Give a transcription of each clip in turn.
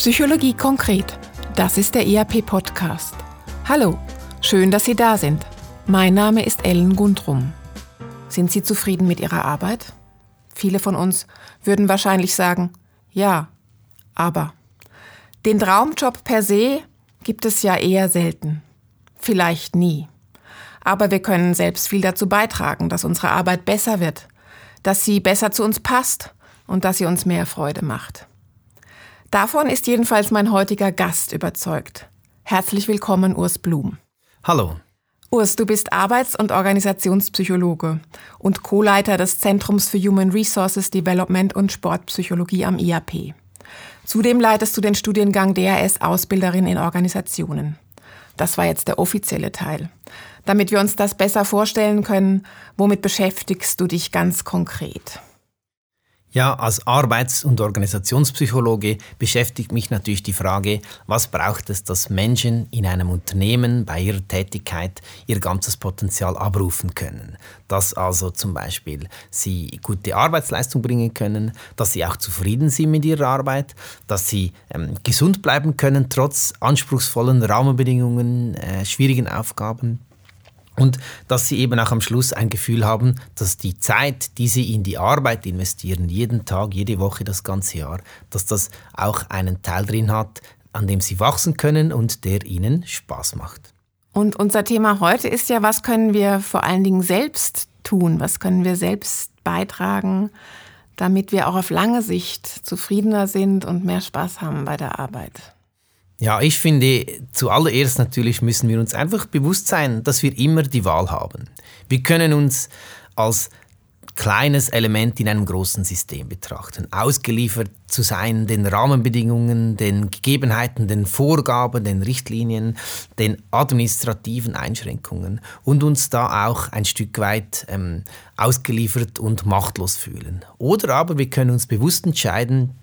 Psychologie konkret. Das ist der ERP-Podcast. Hallo, schön, dass Sie da sind. Mein Name ist Ellen Gundrum. Sind Sie zufrieden mit Ihrer Arbeit? Viele von uns würden wahrscheinlich sagen, ja, aber. Den Traumjob per se gibt es ja eher selten. Vielleicht nie. Aber wir können selbst viel dazu beitragen, dass unsere Arbeit besser wird, dass sie besser zu uns passt und dass sie uns mehr Freude macht. Davon ist jedenfalls mein heutiger Gast überzeugt. Herzlich willkommen, Urs Blum. Hallo. Urs, du bist Arbeits- und Organisationspsychologe und Co-Leiter des Zentrums für Human Resources Development und Sportpsychologie am IAP. Zudem leitest du den Studiengang DRS Ausbilderin in Organisationen. Das war jetzt der offizielle Teil. Damit wir uns das besser vorstellen können, womit beschäftigst du dich ganz konkret? Ja, als Arbeits- und Organisationspsychologe beschäftigt mich natürlich die Frage, was braucht es, dass Menschen in einem Unternehmen bei ihrer Tätigkeit ihr ganzes Potenzial abrufen können. Dass also zum Beispiel sie gute Arbeitsleistung bringen können, dass sie auch zufrieden sind mit ihrer Arbeit, dass sie ähm, gesund bleiben können trotz anspruchsvollen Rahmenbedingungen, äh, schwierigen Aufgaben und dass sie eben auch am Schluss ein Gefühl haben, dass die Zeit, die sie in die Arbeit investieren, jeden Tag, jede Woche, das ganze Jahr, dass das auch einen Teil drin hat, an dem sie wachsen können und der ihnen Spaß macht. Und unser Thema heute ist ja, was können wir vor allen Dingen selbst tun? Was können wir selbst beitragen, damit wir auch auf lange Sicht zufriedener sind und mehr Spaß haben bei der Arbeit? Ja, ich finde, zuallererst natürlich müssen wir uns einfach bewusst sein, dass wir immer die Wahl haben. Wir können uns als kleines Element in einem großen System betrachten, ausgeliefert zu sein den Rahmenbedingungen, den Gegebenheiten, den Vorgaben, den Richtlinien, den administrativen Einschränkungen und uns da auch ein Stück weit ähm, ausgeliefert und machtlos fühlen. Oder aber wir können uns bewusst entscheiden,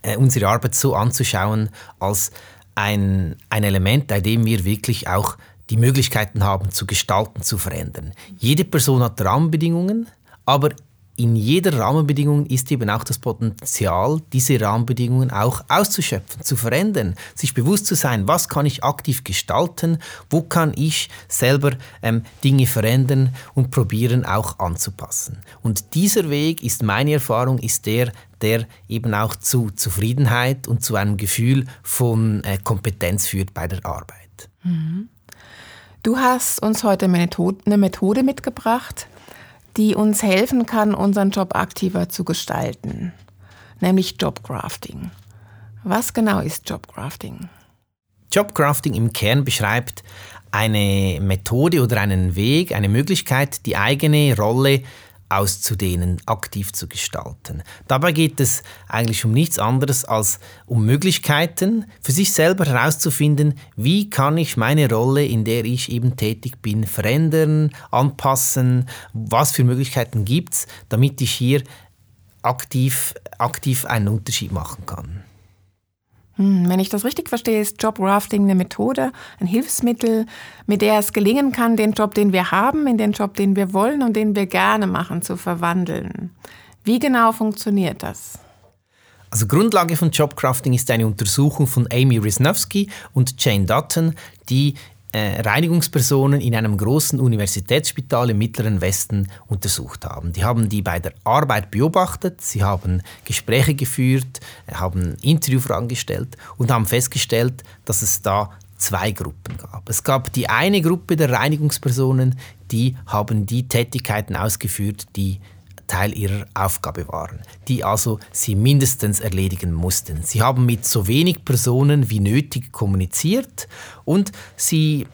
äh, unsere Arbeit so anzuschauen, als ein, ein Element, bei dem wir wirklich auch die Möglichkeiten haben, zu gestalten, zu verändern. Jede Person hat Rahmenbedingungen, aber in jeder Rahmenbedingung ist eben auch das Potenzial, diese Rahmenbedingungen auch auszuschöpfen, zu verändern, sich bewusst zu sein, was kann ich aktiv gestalten, wo kann ich selber ähm, Dinge verändern und probieren auch anzupassen. Und dieser Weg ist meine Erfahrung, ist der, der eben auch zu Zufriedenheit und zu einem Gefühl von äh, Kompetenz führt bei der Arbeit. Mhm. Du hast uns heute eine Methode mitgebracht, die uns helfen kann, unseren Job aktiver zu gestalten, nämlich Jobcrafting. Was genau ist Jobcrafting? Jobcrafting im Kern beschreibt eine Methode oder einen Weg, eine Möglichkeit, die eigene Rolle auszudehnen, aktiv zu gestalten. Dabei geht es eigentlich um nichts anderes als um Möglichkeiten für sich selber herauszufinden, wie kann ich meine Rolle, in der ich eben tätig bin, verändern, anpassen, was für Möglichkeiten gibt es, damit ich hier aktiv, aktiv einen Unterschied machen kann. Hm, wenn ich das richtig verstehe, ist Jobrafting eine Methode, ein Hilfsmittel, mit der es gelingen kann, den Job, den wir haben, in den Job, den wir wollen und den wir gerne machen, zu verwandeln. Wie genau funktioniert das? Also Grundlage von Jobcrafting ist eine Untersuchung von Amy Risnowski und Jane Dutton, die Reinigungspersonen in einem großen Universitätsspital im Mittleren Westen untersucht haben. Die haben die bei der Arbeit beobachtet, sie haben Gespräche geführt, haben Interviewfragen gestellt und haben festgestellt, dass es da zwei Gruppen gab. Es gab die eine Gruppe der Reinigungspersonen, die haben die Tätigkeiten ausgeführt, die Teil ihrer Aufgabe waren, die also sie mindestens erledigen mussten. Sie haben mit so wenig Personen wie nötig kommuniziert und sie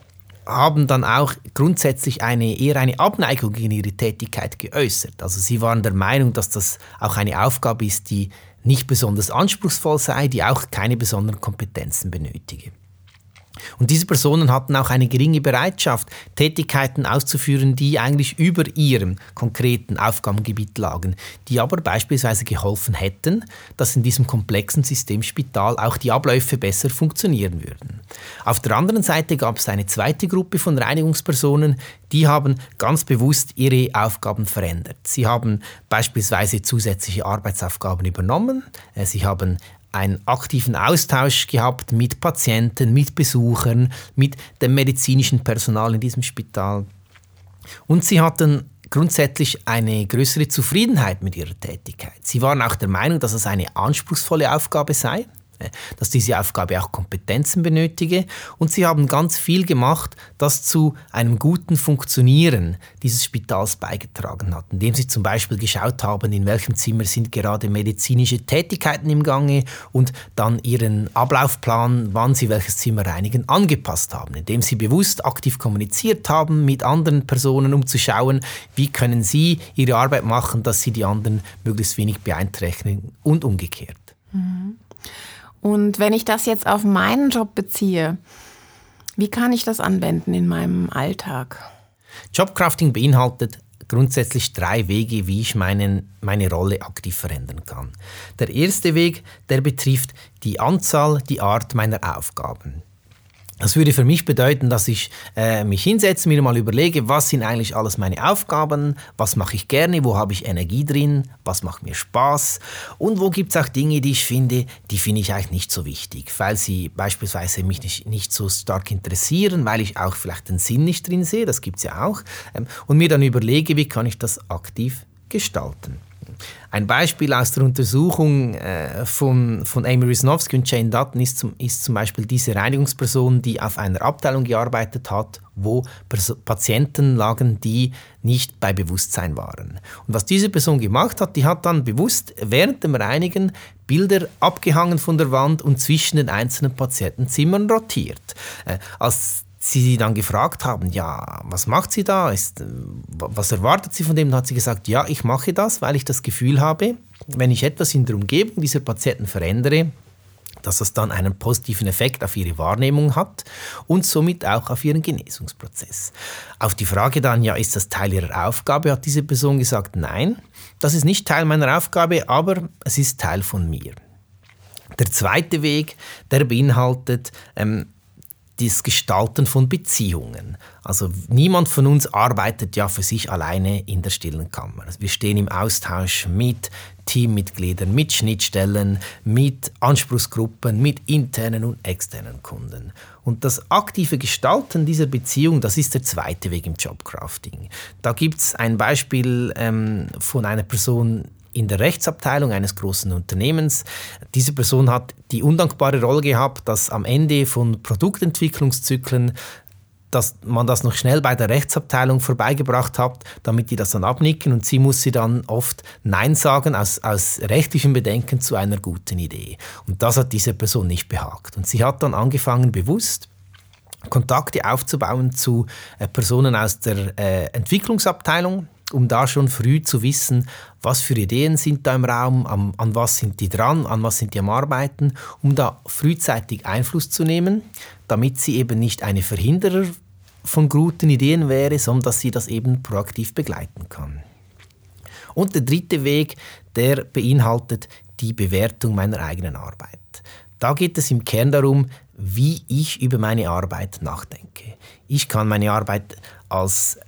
haben dann auch grundsätzlich eine, eher eine Abneigung gegen ihre Tätigkeit geäußert. Also sie waren der Meinung, dass das auch eine Aufgabe ist, die nicht besonders anspruchsvoll sei, die auch keine besonderen Kompetenzen benötige. Und diese Personen hatten auch eine geringe Bereitschaft, Tätigkeiten auszuführen, die eigentlich über ihrem konkreten Aufgabengebiet lagen, die aber beispielsweise geholfen hätten, dass in diesem komplexen System Spital auch die Abläufe besser funktionieren würden. Auf der anderen Seite gab es eine zweite Gruppe von Reinigungspersonen, die haben ganz bewusst ihre Aufgaben verändert. Sie haben beispielsweise zusätzliche Arbeitsaufgaben übernommen, äh, sie haben einen aktiven Austausch gehabt mit Patienten, mit Besuchern, mit dem medizinischen Personal in diesem Spital. Und sie hatten grundsätzlich eine größere Zufriedenheit mit ihrer Tätigkeit. Sie waren auch der Meinung, dass es eine anspruchsvolle Aufgabe sei dass diese Aufgabe auch Kompetenzen benötige. Und sie haben ganz viel gemacht, das zu einem guten Funktionieren dieses Spitals beigetragen hat, indem sie zum Beispiel geschaut haben, in welchem Zimmer sind gerade medizinische Tätigkeiten im Gange und dann ihren Ablaufplan, wann sie welches Zimmer reinigen, angepasst haben, indem sie bewusst aktiv kommuniziert haben mit anderen Personen, um zu schauen, wie können sie ihre Arbeit machen, dass sie die anderen möglichst wenig beeinträchtigen und umgekehrt. Mhm. Und wenn ich das jetzt auf meinen Job beziehe, wie kann ich das anwenden in meinem Alltag? Jobcrafting beinhaltet grundsätzlich drei Wege, wie ich meinen, meine Rolle aktiv verändern kann. Der erste Weg, der betrifft die Anzahl, die Art meiner Aufgaben. Das würde für mich bedeuten, dass ich äh, mich hinsetze, mir mal überlege, was sind eigentlich alles meine Aufgaben, was mache ich gerne, wo habe ich Energie drin, was macht mir Spaß und wo gibt es auch Dinge, die ich finde, die finde ich eigentlich nicht so wichtig, weil sie beispielsweise mich nicht, nicht so stark interessieren, weil ich auch vielleicht den Sinn nicht drin sehe, das gibt es ja auch, ähm, und mir dann überlege, wie kann ich das aktiv gestalten. Ein Beispiel aus der Untersuchung äh, von, von Amy Wisnowski und Jane Dutton ist zum, ist zum Beispiel diese Reinigungsperson, die auf einer Abteilung gearbeitet hat, wo Pers Patienten lagen, die nicht bei Bewusstsein waren. Und was diese Person gemacht hat, die hat dann bewusst während dem Reinigen Bilder abgehangen von der Wand und zwischen den einzelnen Patientenzimmern rotiert. Äh, als sie dann gefragt haben, ja, was macht sie da? Ist, was erwartet sie von dem? Dann hat sie gesagt, ja, ich mache das, weil ich das Gefühl habe, wenn ich etwas in der Umgebung dieser Patienten verändere, dass das dann einen positiven Effekt auf ihre Wahrnehmung hat und somit auch auf ihren Genesungsprozess. Auf die Frage dann, ja, ist das Teil ihrer Aufgabe, hat diese Person gesagt, nein, das ist nicht Teil meiner Aufgabe, aber es ist Teil von mir. Der zweite Weg, der beinhaltet, ähm, das Gestalten von Beziehungen. Also niemand von uns arbeitet ja für sich alleine in der stillen Kammer. Also wir stehen im Austausch mit Teammitgliedern, mit Schnittstellen, mit Anspruchsgruppen, mit internen und externen Kunden. Und das aktive Gestalten dieser Beziehung, das ist der zweite Weg im Jobcrafting. Da gibt es ein Beispiel ähm, von einer Person, in der Rechtsabteilung eines großen Unternehmens. Diese Person hat die undankbare Rolle gehabt, dass am Ende von Produktentwicklungszyklen dass man das noch schnell bei der Rechtsabteilung vorbeigebracht hat, damit die das dann abnicken und sie muss sie dann oft Nein sagen aus, aus rechtlichen Bedenken zu einer guten Idee. Und das hat diese Person nicht behagt. Und sie hat dann angefangen, bewusst Kontakte aufzubauen zu äh, Personen aus der äh, Entwicklungsabteilung, um da schon früh zu wissen, was für Ideen sind da im Raum, an, an, was sind die dran, an was sind die am Arbeiten, um da frühzeitig Einfluss zu nehmen, damit sie eben nicht eine Verhinderer von guten Ideen wäre, sondern dass sie das eben proaktiv begleiten kann. Und der dritte Weg, der beinhaltet die Bewertung meiner eigenen Arbeit. Da geht es im Kern darum, wie ich über meine Arbeit nachdenke. Ich kann meine Arbeit als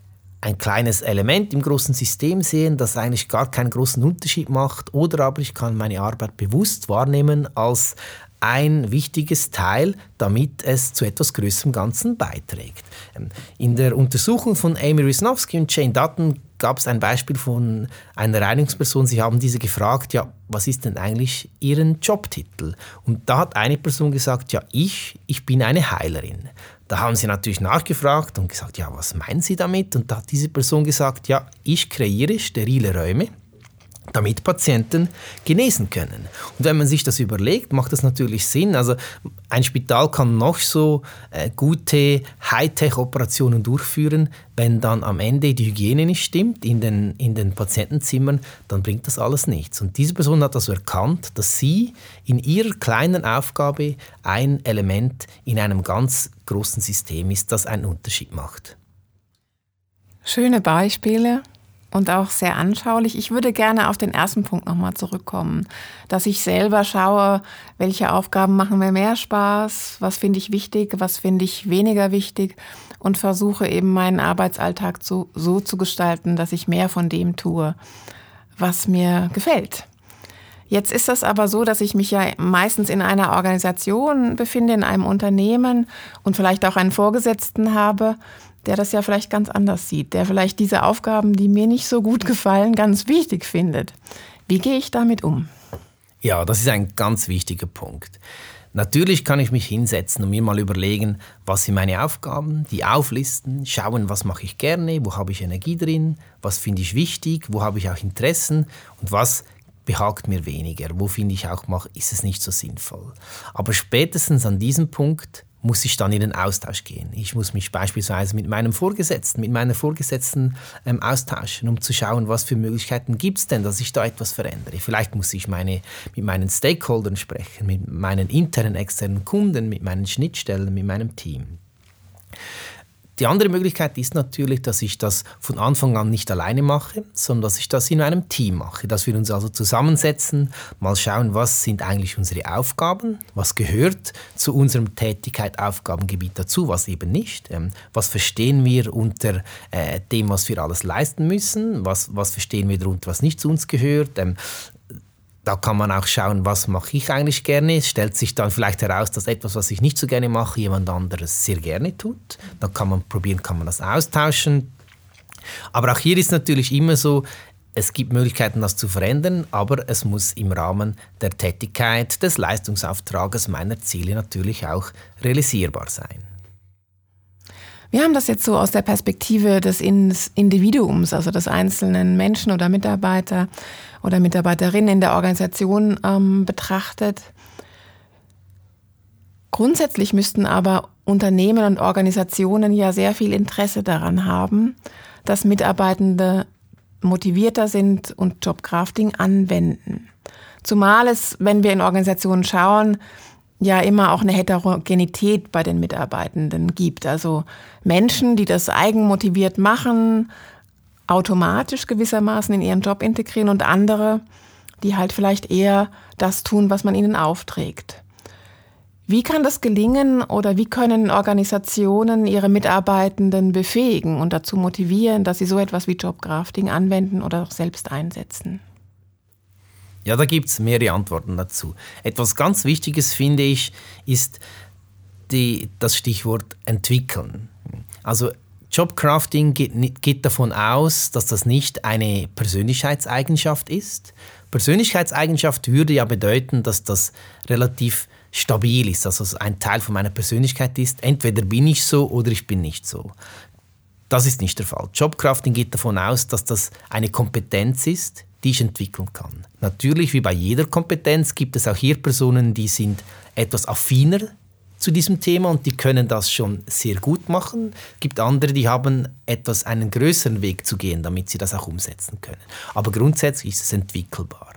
ein kleines Element im großen System sehen, das eigentlich gar keinen großen Unterschied macht, oder aber ich kann meine Arbeit bewusst wahrnehmen als ein wichtiges Teil, damit es zu etwas größerem Ganzen beiträgt. Ähm, in der Untersuchung von Amy Wisnowski und Jane Dutton gab es ein Beispiel von einer Reinigungsperson. Sie haben diese gefragt, ja, was ist denn eigentlich Ihren Jobtitel? Und da hat eine Person gesagt, ja, ich, ich bin eine Heilerin. Da haben sie natürlich nachgefragt und gesagt, ja, was meinen Sie damit? Und da hat diese Person gesagt, ja, ich kreiere sterile Räume, damit Patienten genesen können. Und wenn man sich das überlegt, macht das natürlich Sinn. Also ein Spital kann noch so äh, gute Hightech-Operationen durchführen, wenn dann am Ende die Hygiene nicht stimmt in den, in den Patientenzimmern, dann bringt das alles nichts. Und diese Person hat also erkannt, dass sie in ihrer kleinen Aufgabe ein Element in einem ganz großen System ist, das einen Unterschied macht. Schöne Beispiele und auch sehr anschaulich. Ich würde gerne auf den ersten Punkt nochmal zurückkommen, dass ich selber schaue, welche Aufgaben machen mir mehr Spaß, was finde ich wichtig, was finde ich weniger wichtig und versuche eben meinen Arbeitsalltag zu, so zu gestalten, dass ich mehr von dem tue, was mir gefällt. Jetzt ist das aber so, dass ich mich ja meistens in einer Organisation befinde, in einem Unternehmen und vielleicht auch einen Vorgesetzten habe, der das ja vielleicht ganz anders sieht, der vielleicht diese Aufgaben, die mir nicht so gut gefallen, ganz wichtig findet. Wie gehe ich damit um? Ja, das ist ein ganz wichtiger Punkt. Natürlich kann ich mich hinsetzen und mir mal überlegen, was sind meine Aufgaben, die auflisten, schauen, was mache ich gerne, wo habe ich Energie drin, was finde ich wichtig, wo habe ich auch Interessen und was behagt mir weniger, wo finde ich auch, ist es nicht so sinnvoll. Aber spätestens an diesem Punkt muss ich dann in den Austausch gehen. Ich muss mich beispielsweise mit meinem Vorgesetzten, mit meiner Vorgesetzten ähm, austauschen, um zu schauen, was für Möglichkeiten gibt es denn, dass ich da etwas verändere. Vielleicht muss ich meine, mit meinen Stakeholdern sprechen, mit meinen internen, externen Kunden, mit meinen Schnittstellen, mit meinem Team. Die andere Möglichkeit ist natürlich, dass ich das von Anfang an nicht alleine mache, sondern dass ich das in einem Team mache. Dass wir uns also zusammensetzen, mal schauen, was sind eigentlich unsere Aufgaben, was gehört zu unserem Tätigkeit, Aufgabengebiet dazu, was eben nicht. Ähm, was verstehen wir unter äh, dem, was wir alles leisten müssen, was, was verstehen wir darunter, was nicht zu uns gehört. Da kann man auch schauen, was mache ich eigentlich gerne. Es stellt sich dann vielleicht heraus, dass etwas, was ich nicht so gerne mache, jemand anderes sehr gerne tut. Da kann man probieren, kann man das austauschen. Aber auch hier ist natürlich immer so, es gibt Möglichkeiten, das zu verändern, aber es muss im Rahmen der Tätigkeit, des Leistungsauftrages meiner Ziele natürlich auch realisierbar sein. Wir haben das jetzt so aus der Perspektive des Individuums, also des einzelnen Menschen oder Mitarbeiter oder Mitarbeiterin in der Organisation ähm, betrachtet. Grundsätzlich müssten aber Unternehmen und Organisationen ja sehr viel Interesse daran haben, dass Mitarbeitende motivierter sind und Jobcrafting anwenden. Zumal es, wenn wir in Organisationen schauen, ja immer auch eine Heterogenität bei den Mitarbeitenden gibt. Also Menschen, die das eigenmotiviert machen, automatisch gewissermaßen in ihren Job integrieren und andere, die halt vielleicht eher das tun, was man ihnen aufträgt. Wie kann das gelingen oder wie können Organisationen ihre Mitarbeitenden befähigen und dazu motivieren, dass sie so etwas wie Jobcrafting anwenden oder auch selbst einsetzen? Ja, da gibt es mehrere Antworten dazu. Etwas ganz Wichtiges finde ich, ist die, das Stichwort entwickeln. Also Jobcrafting geht, geht davon aus, dass das nicht eine Persönlichkeitseigenschaft ist. Persönlichkeitseigenschaft würde ja bedeuten, dass das relativ stabil ist, dass es ein Teil von meiner Persönlichkeit ist. Entweder bin ich so oder ich bin nicht so. Das ist nicht der Fall. Jobcrafting geht davon aus, dass das eine Kompetenz ist, die ich entwickeln kann. Natürlich, wie bei jeder Kompetenz, gibt es auch hier Personen, die sind etwas affiner zu diesem Thema und die können das schon sehr gut machen. Es gibt andere, die haben etwas einen größeren Weg zu gehen, damit sie das auch umsetzen können. Aber grundsätzlich ist es entwickelbar.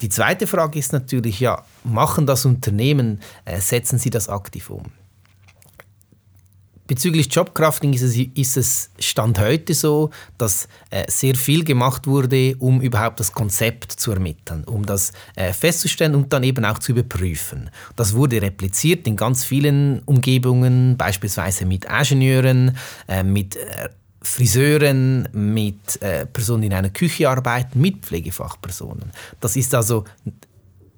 Die zweite Frage ist natürlich, ja, machen das Unternehmen, äh, setzen sie das aktiv um? Bezüglich Jobcrafting ist es, ist es Stand heute so, dass äh, sehr viel gemacht wurde, um überhaupt das Konzept zu ermitteln, um das äh, festzustellen und dann eben auch zu überprüfen. Das wurde repliziert in ganz vielen Umgebungen, beispielsweise mit Ingenieuren, äh, mit äh, Friseuren, mit äh, Personen, die in einer Küche arbeiten, mit Pflegefachpersonen. Das ist also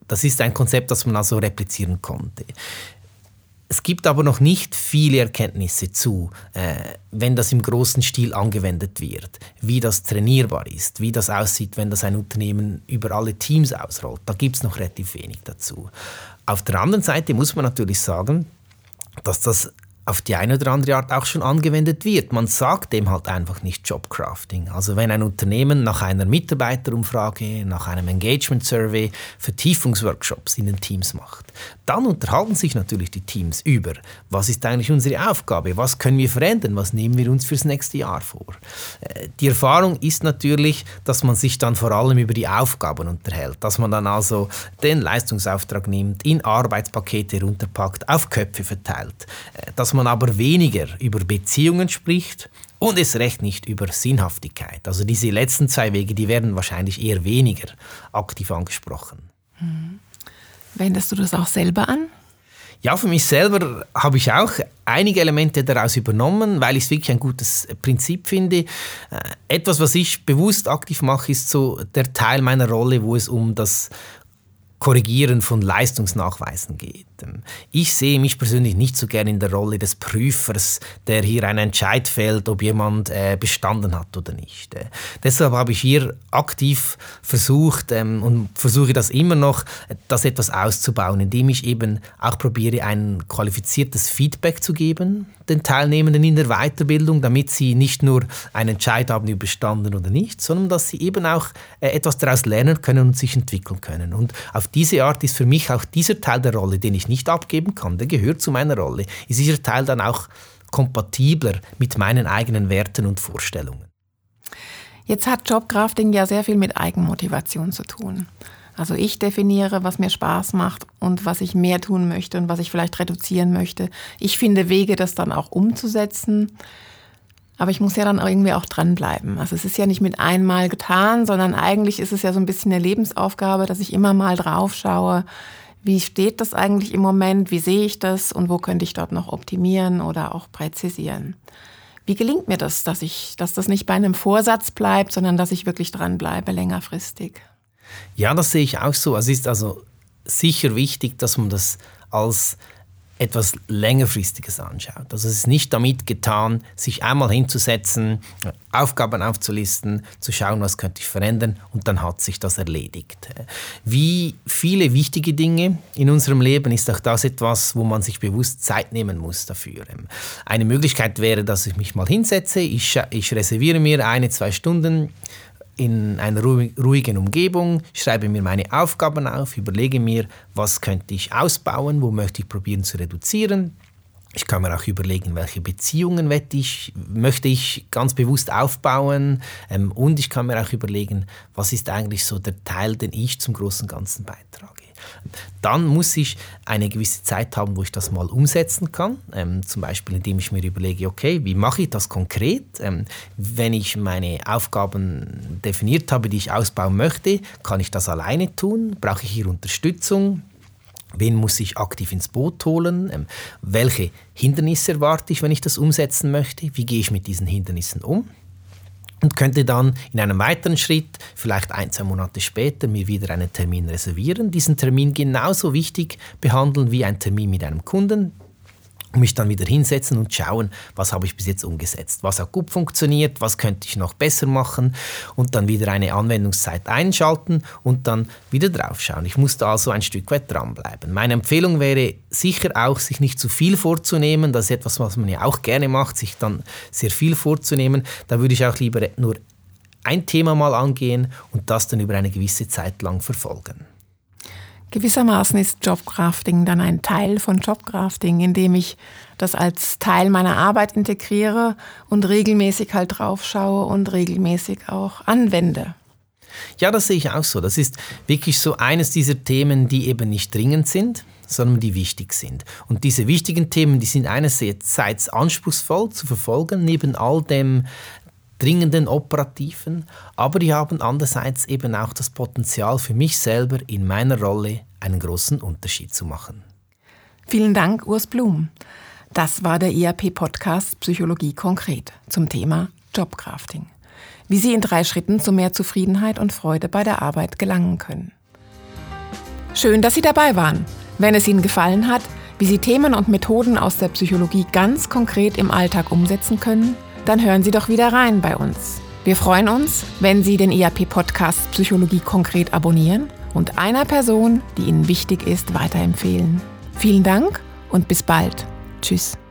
das ist ein Konzept, das man also replizieren konnte. Es gibt aber noch nicht viele Erkenntnisse zu, äh, wenn das im großen Stil angewendet wird, wie das trainierbar ist, wie das aussieht, wenn das ein Unternehmen über alle Teams ausrollt. Da gibt es noch relativ wenig dazu. Auf der anderen Seite muss man natürlich sagen, dass das auf die eine oder andere Art auch schon angewendet wird. Man sagt dem halt einfach nicht Jobcrafting. Also wenn ein Unternehmen nach einer Mitarbeiterumfrage, nach einem Engagement Survey Vertiefungsworkshops in den Teams macht, dann unterhalten sich natürlich die Teams über, was ist eigentlich unsere Aufgabe, was können wir verändern, was nehmen wir uns fürs nächste Jahr vor. Äh, die Erfahrung ist natürlich, dass man sich dann vor allem über die Aufgaben unterhält, dass man dann also den Leistungsauftrag nimmt, in Arbeitspakete runterpackt, auf Köpfe verteilt, äh, dass man aber weniger über Beziehungen spricht und es recht nicht über Sinnhaftigkeit. Also diese letzten zwei Wege, die werden wahrscheinlich eher weniger aktiv angesprochen. Mhm. Wendest du das auch selber an? Ja, für mich selber habe ich auch einige Elemente daraus übernommen, weil ich es wirklich ein gutes Prinzip finde. Äh, etwas, was ich bewusst aktiv mache, ist so der Teil meiner Rolle, wo es um das Korrigieren von Leistungsnachweisen geht. Ähm, ich sehe mich persönlich nicht so gerne in der Rolle des Prüfers, der hier einen Entscheid fällt, ob jemand äh, bestanden hat oder nicht. Äh, deshalb habe ich hier aktiv versucht ähm, und versuche das immer noch, das etwas auszubauen, indem ich eben auch probiere, ein qualifiziertes Feedback zu geben den Teilnehmenden in der Weiterbildung, damit sie nicht nur einen Entscheid haben über bestanden oder nicht, sondern dass sie eben auch äh, etwas daraus lernen können und sich entwickeln können. Und auf diese Art ist für mich auch dieser Teil der Rolle, den ich nicht abgeben kann, der gehört zu meiner Rolle, ist dieser Teil dann auch kompatibler mit meinen eigenen Werten und Vorstellungen. Jetzt hat Jobcrafting ja sehr viel mit Eigenmotivation zu tun. Also ich definiere, was mir Spaß macht und was ich mehr tun möchte und was ich vielleicht reduzieren möchte. Ich finde Wege, das dann auch umzusetzen. Aber ich muss ja dann irgendwie auch dranbleiben. Also es ist ja nicht mit einmal getan, sondern eigentlich ist es ja so ein bisschen eine Lebensaufgabe, dass ich immer mal drauf schaue, wie steht das eigentlich im Moment, wie sehe ich das und wo könnte ich dort noch optimieren oder auch präzisieren. Wie gelingt mir das, dass ich, dass das nicht bei einem Vorsatz bleibt, sondern dass ich wirklich dranbleibe, längerfristig? Ja, das sehe ich auch so. Es ist also sicher wichtig, dass man das als etwas längerfristiges anschaut. Also es ist nicht damit getan, sich einmal hinzusetzen, Aufgaben aufzulisten, zu schauen, was könnte ich verändern und dann hat sich das erledigt. Wie viele wichtige Dinge in unserem Leben ist auch das etwas, wo man sich bewusst Zeit nehmen muss dafür. Eine Möglichkeit wäre, dass ich mich mal hinsetze, ich, ich reserviere mir eine, zwei Stunden in einer ruhigen Umgebung, schreibe mir meine Aufgaben auf, überlege mir, was könnte ich ausbauen, wo möchte ich probieren zu reduzieren. Ich kann mir auch überlegen, welche Beziehungen ich, möchte ich ganz bewusst aufbauen. Ähm, und ich kann mir auch überlegen, was ist eigentlich so der Teil, den ich zum großen Ganzen beitrage. Dann muss ich eine gewisse Zeit haben, wo ich das mal umsetzen kann. Ähm, zum Beispiel, indem ich mir überlege, okay, wie mache ich das konkret? Ähm, wenn ich meine Aufgaben definiert habe, die ich ausbauen möchte, kann ich das alleine tun? Brauche ich hier Unterstützung? Wen muss ich aktiv ins Boot holen? Ähm, welche Hindernisse erwarte ich, wenn ich das umsetzen möchte? Wie gehe ich mit diesen Hindernissen um? Und könnte dann in einem weiteren Schritt, vielleicht ein, zwei Monate später, mir wieder einen Termin reservieren, diesen Termin genauso wichtig behandeln wie ein Termin mit einem Kunden, mich dann wieder hinsetzen und schauen, was habe ich bis jetzt umgesetzt, was hat gut funktioniert, was könnte ich noch besser machen und dann wieder eine Anwendungszeit einschalten und dann wieder draufschauen. Ich musste also ein Stück weit dranbleiben. Meine Empfehlung wäre sicher auch, sich nicht zu viel vorzunehmen. Das ist etwas, was man ja auch gerne macht, sich dann sehr viel vorzunehmen. Da würde ich auch lieber nur ein Thema mal angehen und das dann über eine gewisse Zeit lang verfolgen. Gewissermaßen ist Jobcrafting dann ein Teil von Jobcrafting, indem ich das als Teil meiner Arbeit integriere und regelmäßig halt drauf schaue und regelmäßig auch anwende. Ja, das sehe ich auch so. Das ist wirklich so eines dieser Themen, die eben nicht dringend sind, sondern die wichtig sind. Und diese wichtigen Themen, die sind einerseits anspruchsvoll zu verfolgen, neben all dem dringenden operativen, aber die haben andererseits eben auch das Potenzial für mich selber in meiner Rolle einen großen Unterschied zu machen. Vielen Dank, Urs Blum. Das war der ERP-Podcast Psychologie konkret zum Thema Jobcrafting. Wie Sie in drei Schritten zu mehr Zufriedenheit und Freude bei der Arbeit gelangen können. Schön, dass Sie dabei waren. Wenn es Ihnen gefallen hat, wie Sie Themen und Methoden aus der Psychologie ganz konkret im Alltag umsetzen können, dann hören Sie doch wieder rein bei uns. Wir freuen uns, wenn Sie den ERP-Podcast Psychologie konkret abonnieren und einer Person, die Ihnen wichtig ist, weiterempfehlen. Vielen Dank und bis bald. Tschüss.